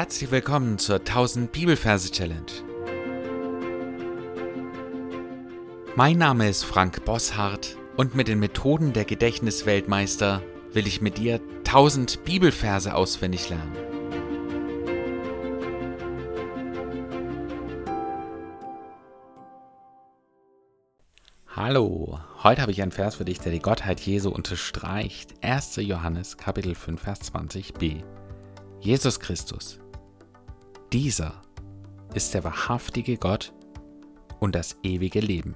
Herzlich willkommen zur 1000 Bibelverse Challenge. Mein Name ist Frank Bosshardt und mit den Methoden der Gedächtnisweltmeister will ich mit dir 1000 Bibelverse auswendig lernen. Hallo, heute habe ich einen Vers für dich, der die Gottheit Jesu unterstreicht. 1. Johannes Kapitel 5 Vers 20b. Jesus Christus. Dieser ist der wahrhaftige Gott und das ewige Leben.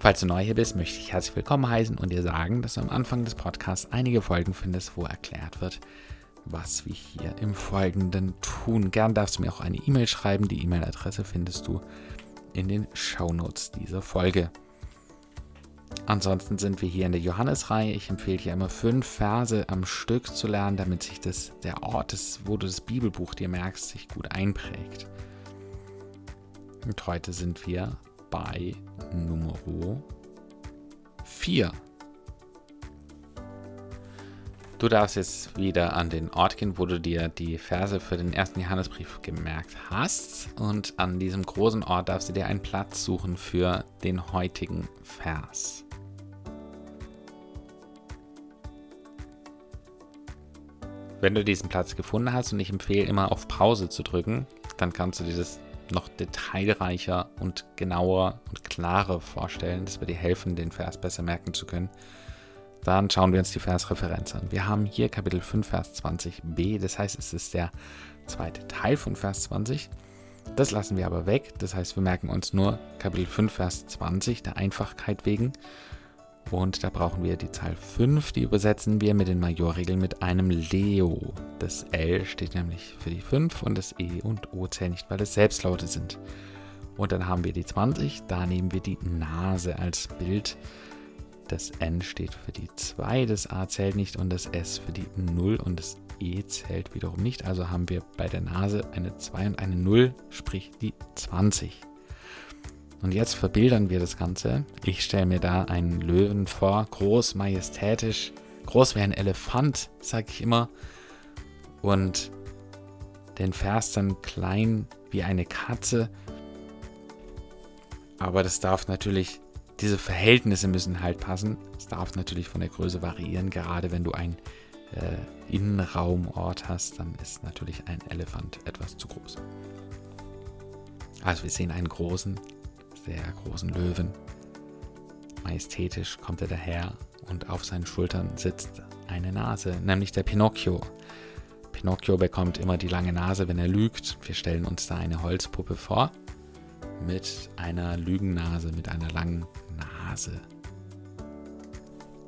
Falls du neu hier bist, möchte ich herzlich willkommen heißen und dir sagen, dass du am Anfang des Podcasts einige Folgen findest, wo erklärt wird, was wir hier im Folgenden tun. Gern darfst du mir auch eine E-Mail schreiben. Die E-Mail-Adresse findest du in den Shownotes dieser Folge. Ansonsten sind wir hier in der Johannesreihe. Ich empfehle dir immer fünf Verse am Stück zu lernen, damit sich das, der Ort, ist, wo du das Bibelbuch dir merkst, sich gut einprägt. Und heute sind wir bei Nummer 4. Du darfst jetzt wieder an den Ort gehen, wo du dir die Verse für den ersten Johannesbrief gemerkt hast. Und an diesem großen Ort darfst du dir einen Platz suchen für den heutigen Vers. Wenn du diesen Platz gefunden hast und ich empfehle immer auf Pause zu drücken, dann kannst du dir das noch detailreicher und genauer und klarer vorstellen. Das wird dir helfen, den Vers besser merken zu können. Dann schauen wir uns die Versreferenz an. Wir haben hier Kapitel 5, Vers 20b. Das heißt, es ist der zweite Teil von Vers 20. Das lassen wir aber weg. Das heißt, wir merken uns nur Kapitel 5, Vers 20 der Einfachkeit wegen. Und da brauchen wir die Zahl 5, die übersetzen wir mit den Majorregeln mit einem Leo. Das L steht nämlich für die 5 und das E und O zählen nicht, weil es Selbstlaute sind. Und dann haben wir die 20, da nehmen wir die Nase als Bild. Das N steht für die 2, das A zählt nicht und das S für die 0 und das E zählt wiederum nicht. Also haben wir bei der Nase eine 2 und eine 0, sprich die 20. Und jetzt verbildern wir das Ganze. Ich stelle mir da einen Löwen vor, groß, majestätisch, groß wie ein Elefant, sage ich immer. Und den Vers dann klein wie eine Katze. Aber das darf natürlich, diese Verhältnisse müssen halt passen. Es darf natürlich von der Größe variieren. Gerade wenn du einen äh, Innenraumort hast, dann ist natürlich ein Elefant etwas zu groß. Also wir sehen einen großen, sehr großen Löwen. Majestätisch kommt er daher und auf seinen Schultern sitzt eine Nase, nämlich der Pinocchio. Pinocchio bekommt immer die lange Nase, wenn er lügt. Wir stellen uns da eine Holzpuppe vor mit einer Lügennase, mit einer langen Nase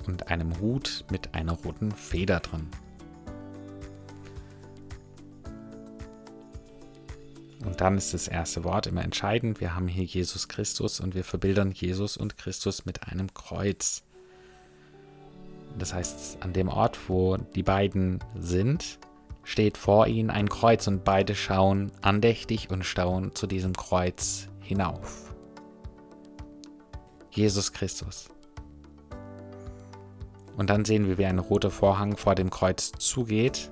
und einem Hut mit einer roten Feder drin. Und dann ist das erste Wort immer entscheidend. Wir haben hier Jesus Christus und wir verbildern Jesus und Christus mit einem Kreuz. Das heißt, an dem Ort, wo die beiden sind, steht vor ihnen ein Kreuz und beide schauen andächtig und staunen zu diesem Kreuz hinauf. Jesus Christus. Und dann sehen wir, wie ein roter Vorhang vor dem Kreuz zugeht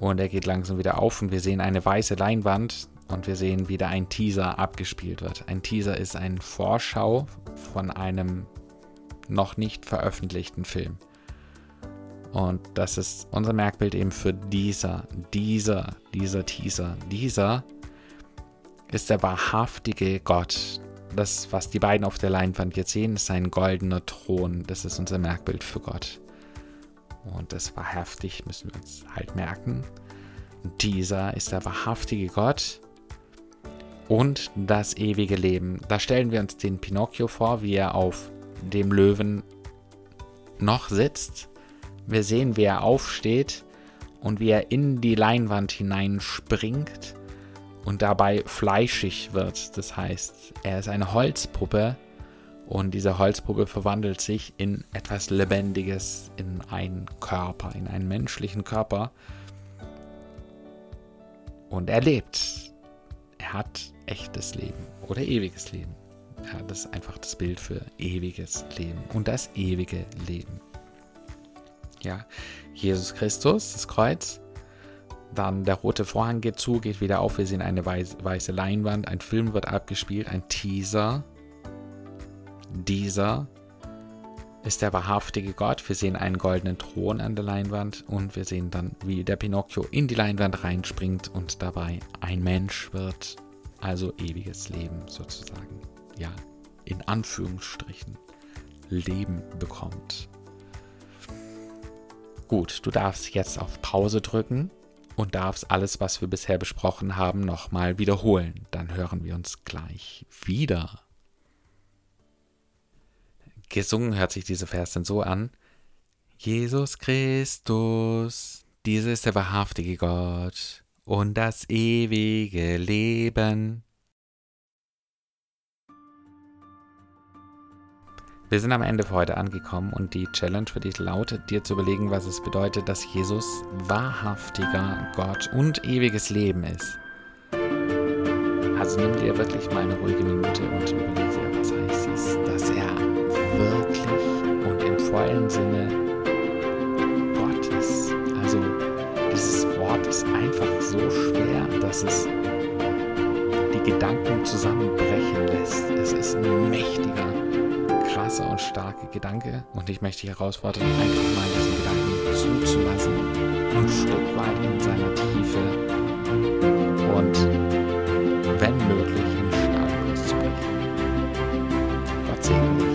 und er geht langsam wieder auf und wir sehen eine weiße Leinwand und wir sehen, wie da ein Teaser abgespielt wird. Ein Teaser ist eine Vorschau von einem noch nicht veröffentlichten Film. Und das ist unser Merkbild eben für dieser, dieser, dieser Teaser. Dieser ist der wahrhaftige Gott. Das, was die beiden auf der Leinwand jetzt sehen, ist ein goldener Thron. Das ist unser Merkbild für Gott. Und das wahrhaftig müssen wir uns halt merken. Dieser ist der wahrhaftige Gott und das ewige Leben. Da stellen wir uns den Pinocchio vor, wie er auf dem Löwen noch sitzt. Wir sehen, wie er aufsteht und wie er in die Leinwand hineinspringt und dabei fleischig wird. Das heißt, er ist eine Holzpuppe und diese Holzpuppe verwandelt sich in etwas Lebendiges, in einen Körper, in einen menschlichen Körper. Und er lebt. Er hat echtes Leben oder ewiges Leben. Ja, das ist einfach das Bild für ewiges Leben und das ewige Leben. Ja, Jesus Christus, das Kreuz, Dann der rote Vorhang geht zu, geht wieder auf. Wir sehen eine weiße Leinwand. Ein Film wird abgespielt, ein Teaser. Dieser ist der wahrhaftige Gott. Wir sehen einen goldenen Thron an der Leinwand und wir sehen dann, wie der Pinocchio in die Leinwand reinspringt und dabei ein Mensch wird. Also ewiges Leben sozusagen. Ja, in Anführungsstrichen. Leben bekommt. Gut, du darfst jetzt auf Pause drücken und darfst alles, was wir bisher besprochen haben, nochmal wiederholen. Dann hören wir uns gleich wieder. Gesungen hört sich diese Vers dann so an. Jesus Christus, dieser ist der wahrhaftige Gott und das ewige Leben. Wir sind am Ende für heute angekommen und die Challenge für dich lautet, dir zu überlegen, was es bedeutet, dass Jesus wahrhaftiger Gott und ewiges Leben ist. Also nimm dir wirklich mal eine ruhige Minute und überlege vollen Sinne Gottes. Also dieses Wort ist einfach so schwer, dass es die Gedanken zusammenbrechen lässt. Es ist ein mächtiger, krasser und starker Gedanke. Und ich möchte dich herausfordern, einfach mal diesen Gedanken zuzulassen, ein Stück weit in seiner Tiefe und wenn möglich in Schlag auszubrechen. Gott segne dich.